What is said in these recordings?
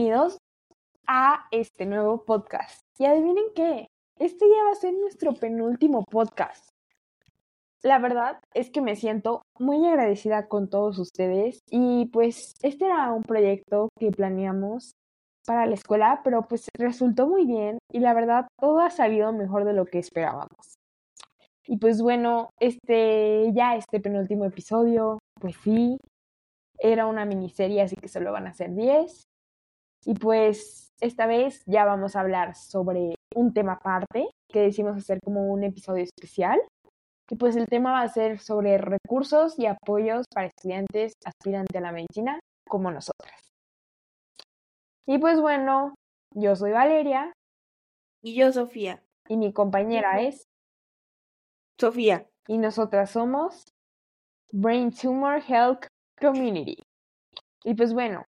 bienvenidos a este nuevo podcast. Y adivinen qué, este ya va a ser nuestro penúltimo podcast. La verdad es que me siento muy agradecida con todos ustedes y pues este era un proyecto que planeamos para la escuela, pero pues resultó muy bien y la verdad todo ha salido mejor de lo que esperábamos. Y pues bueno, este ya este penúltimo episodio, pues sí, era una miniserie, así que solo van a ser 10. Y pues esta vez ya vamos a hablar sobre un tema aparte, que decimos hacer como un episodio especial. Y pues el tema va a ser sobre recursos y apoyos para estudiantes aspirantes a la medicina como nosotras. Y pues bueno, yo soy Valeria. Y yo Sofía. Y mi compañera es Sofía. Y nosotras somos Brain Tumor Health Community. Y pues bueno,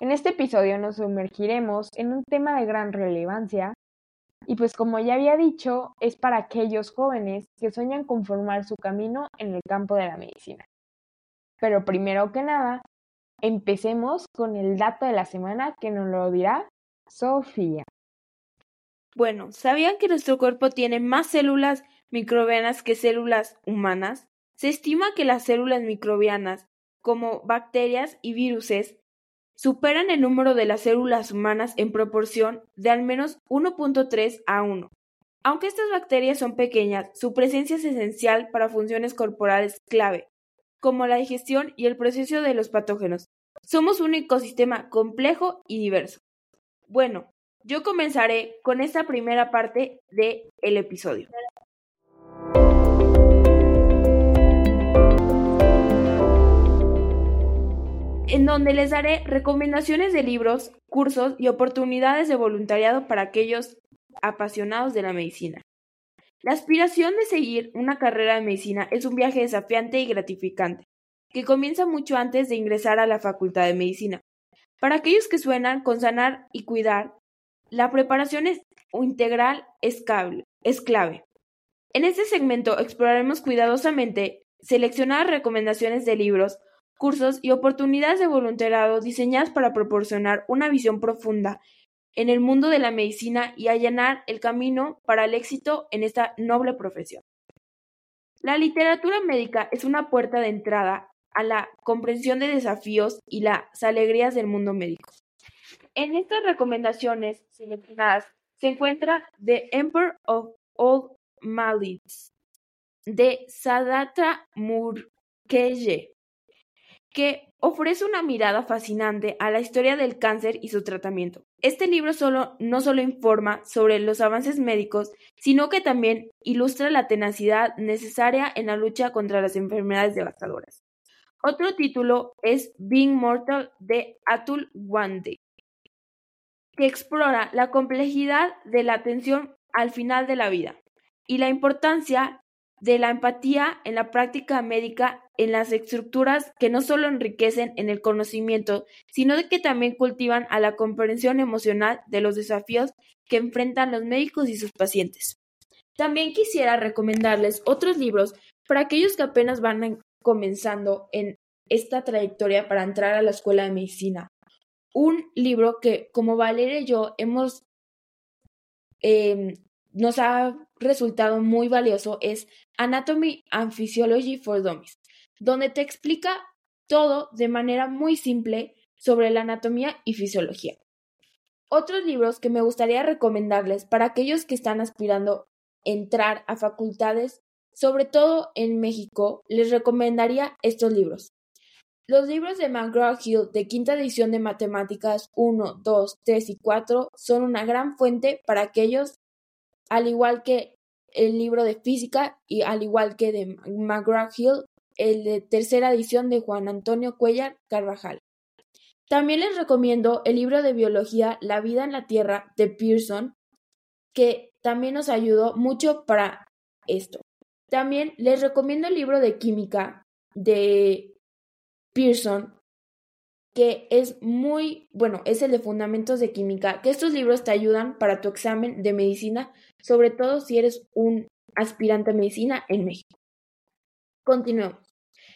en este episodio nos sumergiremos en un tema de gran relevancia y pues como ya había dicho, es para aquellos jóvenes que sueñan con formar su camino en el campo de la medicina. Pero primero que nada, empecemos con el dato de la semana que nos lo dirá Sofía. Bueno, ¿sabían que nuestro cuerpo tiene más células microbianas que células humanas? Se estima que las células microbianas, como bacterias y viruses, superan el número de las células humanas en proporción de al menos 1.3 a 1. Aunque estas bacterias son pequeñas, su presencia es esencial para funciones corporales clave, como la digestión y el proceso de los patógenos. Somos un ecosistema complejo y diverso. Bueno, yo comenzaré con esta primera parte del el episodio. En donde les daré recomendaciones de libros, cursos y oportunidades de voluntariado para aquellos apasionados de la medicina. La aspiración de seguir una carrera de medicina es un viaje desafiante y gratificante, que comienza mucho antes de ingresar a la Facultad de Medicina. Para aquellos que suenan con sanar y cuidar, la preparación integral es, es clave. En este segmento exploraremos cuidadosamente seleccionadas recomendaciones de libros, cursos y oportunidades de voluntariado diseñadas para proporcionar una visión profunda en el mundo de la medicina y allanar el camino para el éxito en esta noble profesión. La literatura médica es una puerta de entrada a la comprensión de desafíos y las alegrías del mundo médico. En estas recomendaciones seleccionadas se encuentra The Emperor of All Malids de Sadata Murkeye, que ofrece una mirada fascinante a la historia del cáncer y su tratamiento. Este libro solo, no solo informa sobre los avances médicos, sino que también ilustra la tenacidad necesaria en la lucha contra las enfermedades devastadoras. Otro título es Being Mortal de Atul Wande, que explora la complejidad de la atención al final de la vida y la importancia de la empatía en la práctica médica en las estructuras que no solo enriquecen en el conocimiento, sino que también cultivan a la comprensión emocional de los desafíos que enfrentan los médicos y sus pacientes. También quisiera recomendarles otros libros para aquellos que apenas van comenzando en esta trayectoria para entrar a la escuela de medicina. Un libro que, como Valeria y yo, hemos em, nos ha resultado muy valioso es Anatomy and Physiology for Dummies, donde te explica todo de manera muy simple sobre la anatomía y fisiología. Otros libros que me gustaría recomendarles para aquellos que están aspirando a entrar a facultades, sobre todo en México, les recomendaría estos libros. Los libros de McGraw-Hill de quinta edición de Matemáticas 1, 2, 3 y 4 son una gran fuente para aquellos al igual que el libro de física y al igual que de McGraw-Hill, el de tercera edición de Juan Antonio Cuellar Carvajal. También les recomiendo el libro de biología La vida en la Tierra de Pearson, que también nos ayudó mucho para esto. También les recomiendo el libro de química de Pearson, que es muy, bueno, es el de Fundamentos de Química, que estos libros te ayudan para tu examen de medicina, sobre todo si eres un aspirante a medicina en México. Continuemos.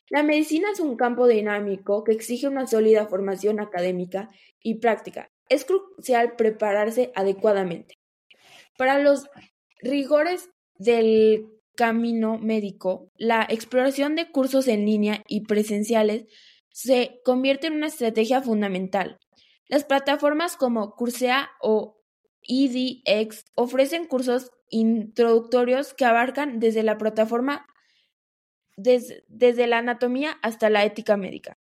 La medicina es un campo dinámico que exige una sólida formación académica y práctica. Es crucial prepararse adecuadamente. Para los rigores del camino médico, la exploración de cursos en línea y presenciales se convierte en una estrategia fundamental. Las plataformas como Coursera o EDX ofrecen cursos introductorios que abarcan desde la plataforma desde la anatomía hasta la ética médica.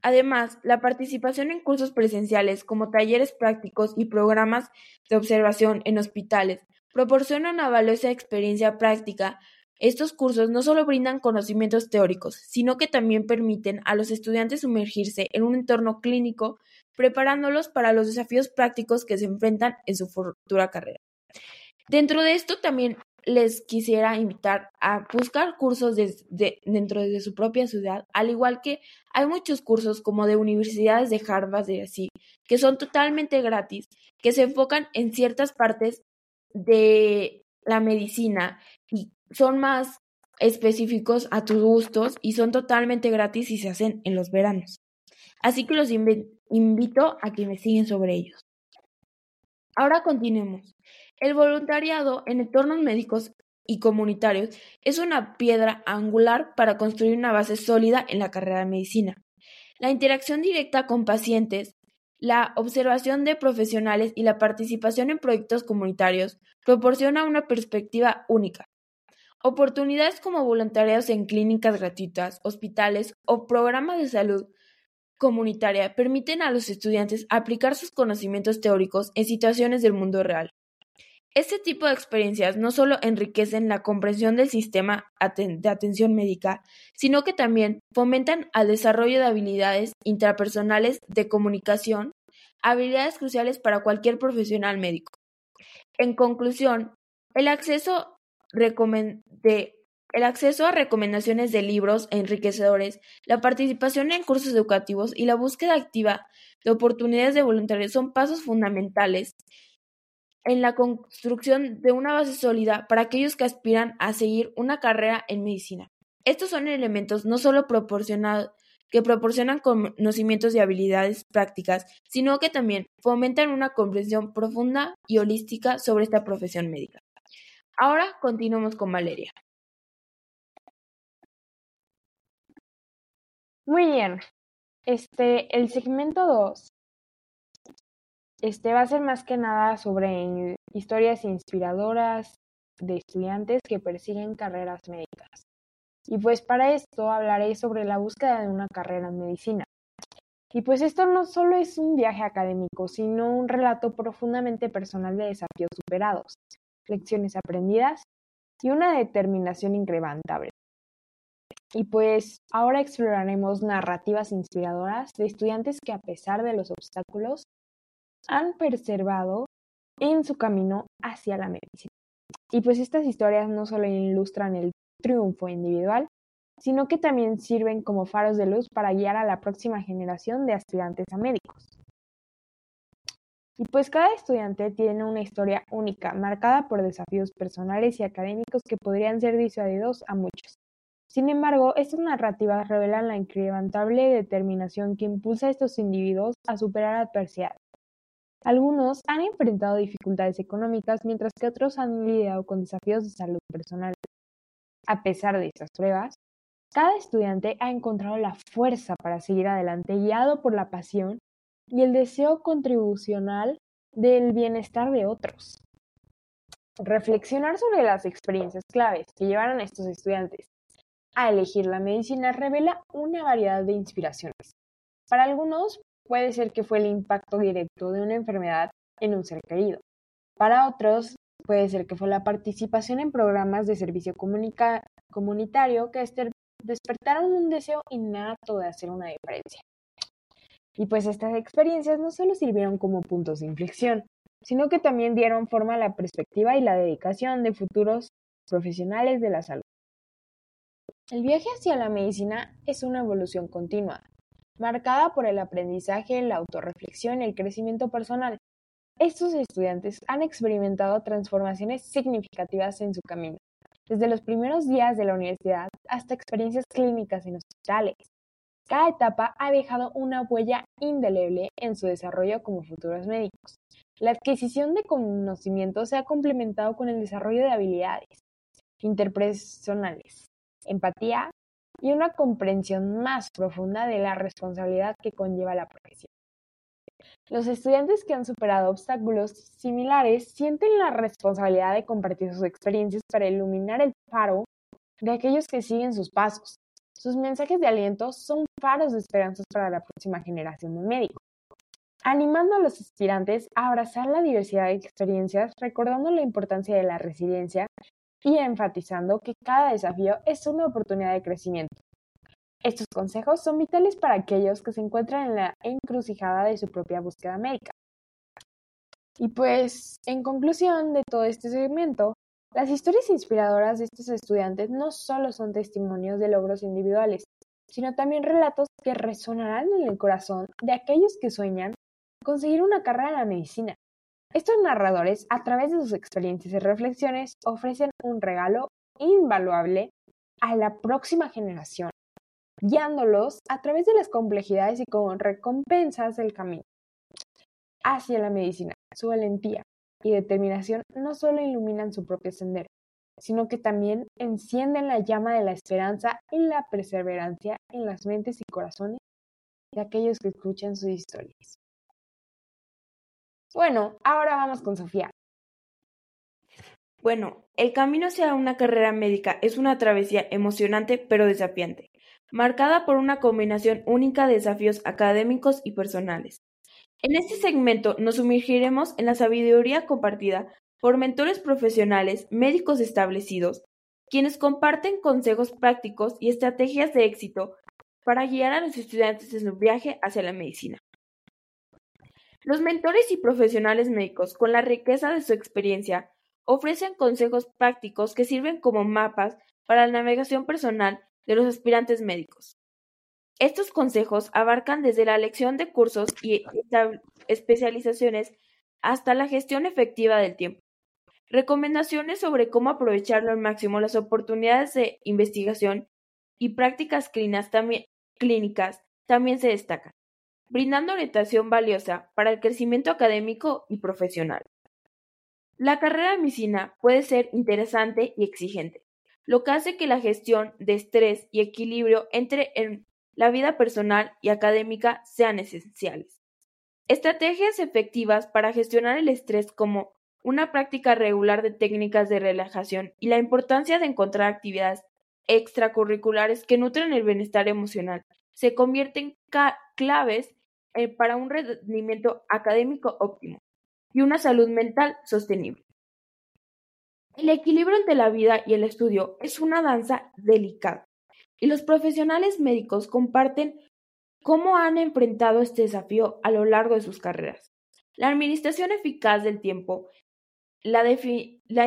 Además, la participación en cursos presenciales como talleres prácticos y programas de observación en hospitales proporciona una valiosa experiencia práctica. Estos cursos no solo brindan conocimientos teóricos, sino que también permiten a los estudiantes sumergirse en un entorno clínico, preparándolos para los desafíos prácticos que se enfrentan en su futura carrera. Dentro de esto también les quisiera invitar a buscar cursos dentro de su propia ciudad, al igual que hay muchos cursos como de universidades de Harvard y así, que son totalmente gratis, que se enfocan en ciertas partes de la medicina y son más específicos a tus gustos y son totalmente gratis y se hacen en los veranos. Así que los invito a que me siguen sobre ellos. Ahora continuemos. El voluntariado en entornos médicos y comunitarios es una piedra angular para construir una base sólida en la carrera de medicina. La interacción directa con pacientes, la observación de profesionales y la participación en proyectos comunitarios proporciona una perspectiva única. Oportunidades como voluntariados en clínicas gratuitas, hospitales o programas de salud comunitaria permiten a los estudiantes aplicar sus conocimientos teóricos en situaciones del mundo real. Este tipo de experiencias no solo enriquecen la comprensión del sistema de atención médica, sino que también fomentan el desarrollo de habilidades intrapersonales de comunicación, habilidades cruciales para cualquier profesional médico. En conclusión, el acceso, el acceso a recomendaciones de libros enriquecedores, la participación en cursos educativos y la búsqueda activa de oportunidades de voluntariado son pasos fundamentales en la construcción de una base sólida para aquellos que aspiran a seguir una carrera en medicina. Estos son elementos no solo que proporcionan conocimientos y habilidades prácticas, sino que también fomentan una comprensión profunda y holística sobre esta profesión médica. Ahora continuamos con Valeria. Muy bien. Este, el segmento 2 este va a ser más que nada sobre historias inspiradoras de estudiantes que persiguen carreras médicas. Y pues para esto hablaré sobre la búsqueda de una carrera en medicina. Y pues esto no solo es un viaje académico, sino un relato profundamente personal de desafíos superados, lecciones aprendidas y una determinación incrementable. Y pues ahora exploraremos narrativas inspiradoras de estudiantes que a pesar de los obstáculos han preservado en su camino hacia la medicina. Y pues estas historias no solo ilustran el triunfo individual, sino que también sirven como faros de luz para guiar a la próxima generación de aspirantes a médicos. Y pues cada estudiante tiene una historia única, marcada por desafíos personales y académicos que podrían ser disuadidos a muchos. Sin embargo, estas narrativas revelan la incrementable determinación que impulsa a estos individuos a superar adversidades, algunos han enfrentado dificultades económicas mientras que otros han lidiado con desafíos de salud personal. A pesar de estas pruebas, cada estudiante ha encontrado la fuerza para seguir adelante guiado por la pasión y el deseo contribucional del bienestar de otros. Reflexionar sobre las experiencias claves que llevaron a estos estudiantes a elegir la medicina revela una variedad de inspiraciones. Para algunos puede ser que fue el impacto directo de una enfermedad en un ser querido. Para otros, puede ser que fue la participación en programas de servicio comunitario que despertaron un deseo innato de hacer una diferencia. Y pues estas experiencias no solo sirvieron como puntos de inflexión, sino que también dieron forma a la perspectiva y la dedicación de futuros profesionales de la salud. El viaje hacia la medicina es una evolución continua, marcada por el aprendizaje, la autorreflexión y el crecimiento personal. Estos estudiantes han experimentado transformaciones significativas en su camino, desde los primeros días de la universidad hasta experiencias clínicas en hospitales. Cada etapa ha dejado una huella indeleble en su desarrollo como futuros médicos. La adquisición de conocimientos se ha complementado con el desarrollo de habilidades interpersonales, empatía y una comprensión más profunda de la responsabilidad que conlleva la profesión. Los estudiantes que han superado obstáculos similares sienten la responsabilidad de compartir sus experiencias para iluminar el faro de aquellos que siguen sus pasos. Sus mensajes de aliento son faros de esperanzas para la próxima generación de médicos, animando a los aspirantes a abrazar la diversidad de experiencias, recordando la importancia de la resiliencia y enfatizando que cada desafío es una oportunidad de crecimiento. Estos consejos son vitales para aquellos que se encuentran en la encrucijada de su propia búsqueda médica. Y pues, en conclusión de todo este segmento, las historias inspiradoras de estos estudiantes no solo son testimonios de logros individuales, sino también relatos que resonarán en el corazón de aquellos que sueñan conseguir una carrera en la medicina. Estos narradores, a través de sus experiencias y reflexiones, ofrecen un regalo invaluable a la próxima generación guiándolos a través de las complejidades y con recompensas del camino hacia la medicina. Su valentía y determinación no solo iluminan su propio sendero, sino que también encienden la llama de la esperanza y la perseverancia en las mentes y corazones de aquellos que escuchan sus historias. Bueno, ahora vamos con Sofía. Bueno, el camino hacia una carrera médica es una travesía emocionante pero desafiante marcada por una combinación única de desafíos académicos y personales. En este segmento nos sumergiremos en la sabiduría compartida por mentores profesionales, médicos establecidos, quienes comparten consejos prácticos y estrategias de éxito para guiar a los estudiantes en su viaje hacia la medicina. Los mentores y profesionales médicos, con la riqueza de su experiencia, ofrecen consejos prácticos que sirven como mapas para la navegación personal de los aspirantes médicos. Estos consejos abarcan desde la elección de cursos y especializaciones hasta la gestión efectiva del tiempo. Recomendaciones sobre cómo aprovechar al máximo las oportunidades de investigación y prácticas clínicas también se destacan, brindando orientación valiosa para el crecimiento académico y profesional. La carrera de medicina puede ser interesante y exigente, lo que hace que la gestión de estrés y equilibrio entre en la vida personal y académica sean esenciales. Estrategias efectivas para gestionar el estrés como una práctica regular de técnicas de relajación y la importancia de encontrar actividades extracurriculares que nutren el bienestar emocional se convierten claves eh, para un rendimiento académico óptimo y una salud mental sostenible. El equilibrio entre la vida y el estudio es una danza delicada, y los profesionales médicos comparten cómo han enfrentado este desafío a lo largo de sus carreras. La administración eficaz del tiempo, la,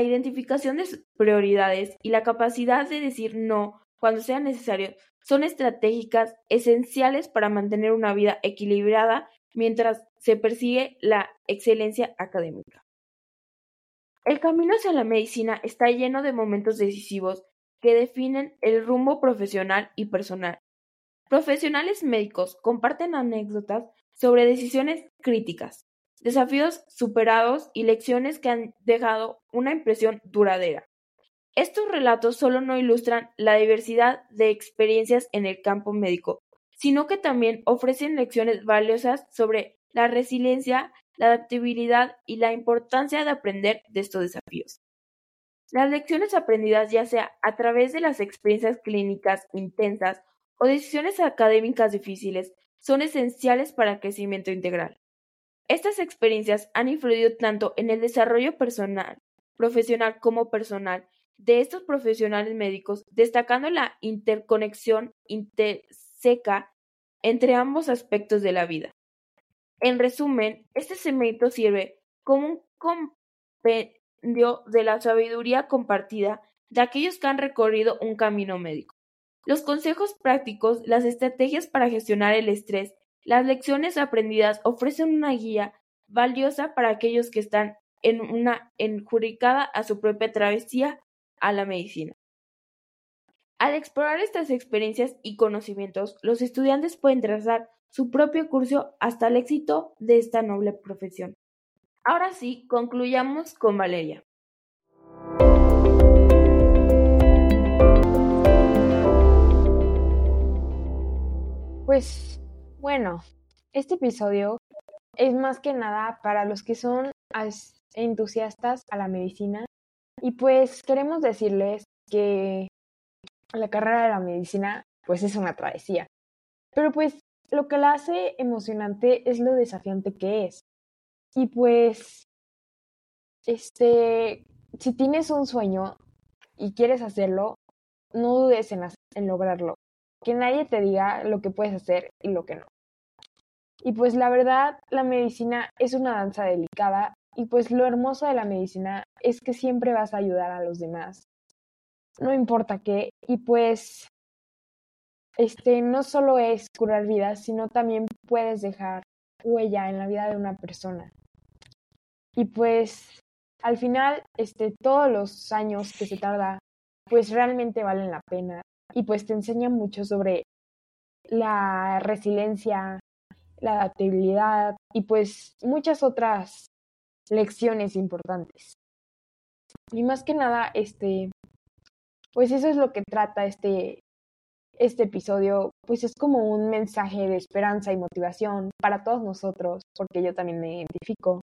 identificación de prioridades y la capacidad de decir no cuando sea necesario son estratégicas esenciales para mantener una vida equilibrada mientras se persigue la excelencia académica. El camino hacia la medicina está lleno de momentos decisivos que definen el rumbo profesional y personal. Profesionales médicos comparten anécdotas sobre decisiones críticas, desafíos superados y lecciones que han dejado una impresión duradera. Estos relatos solo no ilustran la diversidad de experiencias en el campo médico, sino que también ofrecen lecciones valiosas sobre la resiliencia la adaptabilidad y la importancia de aprender de estos desafíos. Las lecciones aprendidas ya sea a través de las experiencias clínicas intensas o decisiones académicas difíciles son esenciales para el crecimiento integral. Estas experiencias han influido tanto en el desarrollo personal, profesional como personal de estos profesionales médicos, destacando la interconexión interseca entre ambos aspectos de la vida. En resumen, este segmento sirve como un compendio de la sabiduría compartida de aquellos que han recorrido un camino médico. Los consejos prácticos, las estrategias para gestionar el estrés, las lecciones aprendidas ofrecen una guía valiosa para aquellos que están en una enjuricada a su propia travesía a la medicina. Al explorar estas experiencias y conocimientos, los estudiantes pueden trazar su propio curso hasta el éxito de esta noble profesión. Ahora sí, concluyamos con Valeria. Pues bueno, este episodio es más que nada para los que son entusiastas a la medicina y pues queremos decirles que la carrera de la medicina pues es una travesía. Pero pues lo que la hace emocionante es lo desafiante que es. Y pues, este, si tienes un sueño y quieres hacerlo, no dudes en, en lograrlo. Que nadie te diga lo que puedes hacer y lo que no. Y pues la verdad, la medicina es una danza delicada y pues lo hermoso de la medicina es que siempre vas a ayudar a los demás. No importa qué. Y pues este no solo es curar vidas, sino también puedes dejar huella en la vida de una persona. Y pues al final, este, todos los años que se tarda, pues realmente valen la pena. Y pues te enseña mucho sobre la resiliencia, la adaptabilidad y pues muchas otras lecciones importantes. Y más que nada, este, pues eso es lo que trata este, este episodio, pues es como un mensaje de esperanza y motivación para todos nosotros, porque yo también me identifico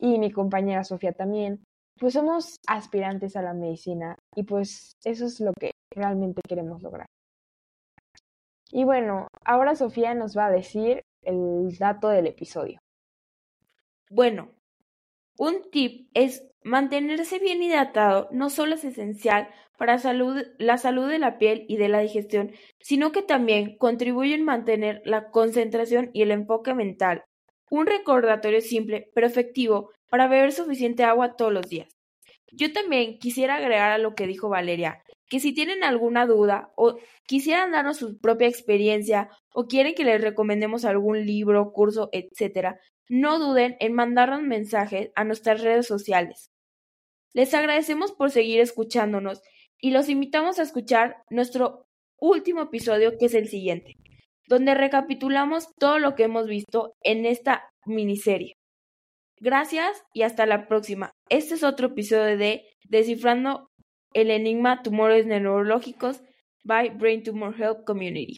y mi compañera Sofía también, pues somos aspirantes a la medicina y pues eso es lo que realmente queremos lograr. Y bueno, ahora Sofía nos va a decir el dato del episodio. Bueno, un tip es mantenerse bien hidratado no solo es esencial para la salud de la piel y de la digestión, sino que también contribuye en mantener la concentración y el enfoque mental. Un recordatorio simple pero efectivo para beber suficiente agua todos los días. Yo también quisiera agregar a lo que dijo Valeria, que si tienen alguna duda o quisieran darnos su propia experiencia o quieren que les recomendemos algún libro, curso, etc., no duden en mandarnos mensajes a nuestras redes sociales. Les agradecemos por seguir escuchándonos y los invitamos a escuchar nuestro último episodio que es el siguiente, donde recapitulamos todo lo que hemos visto en esta miniserie. Gracias y hasta la próxima. Este es otro episodio de Descifrando el enigma tumores neurológicos by Brain Tumor Health Community.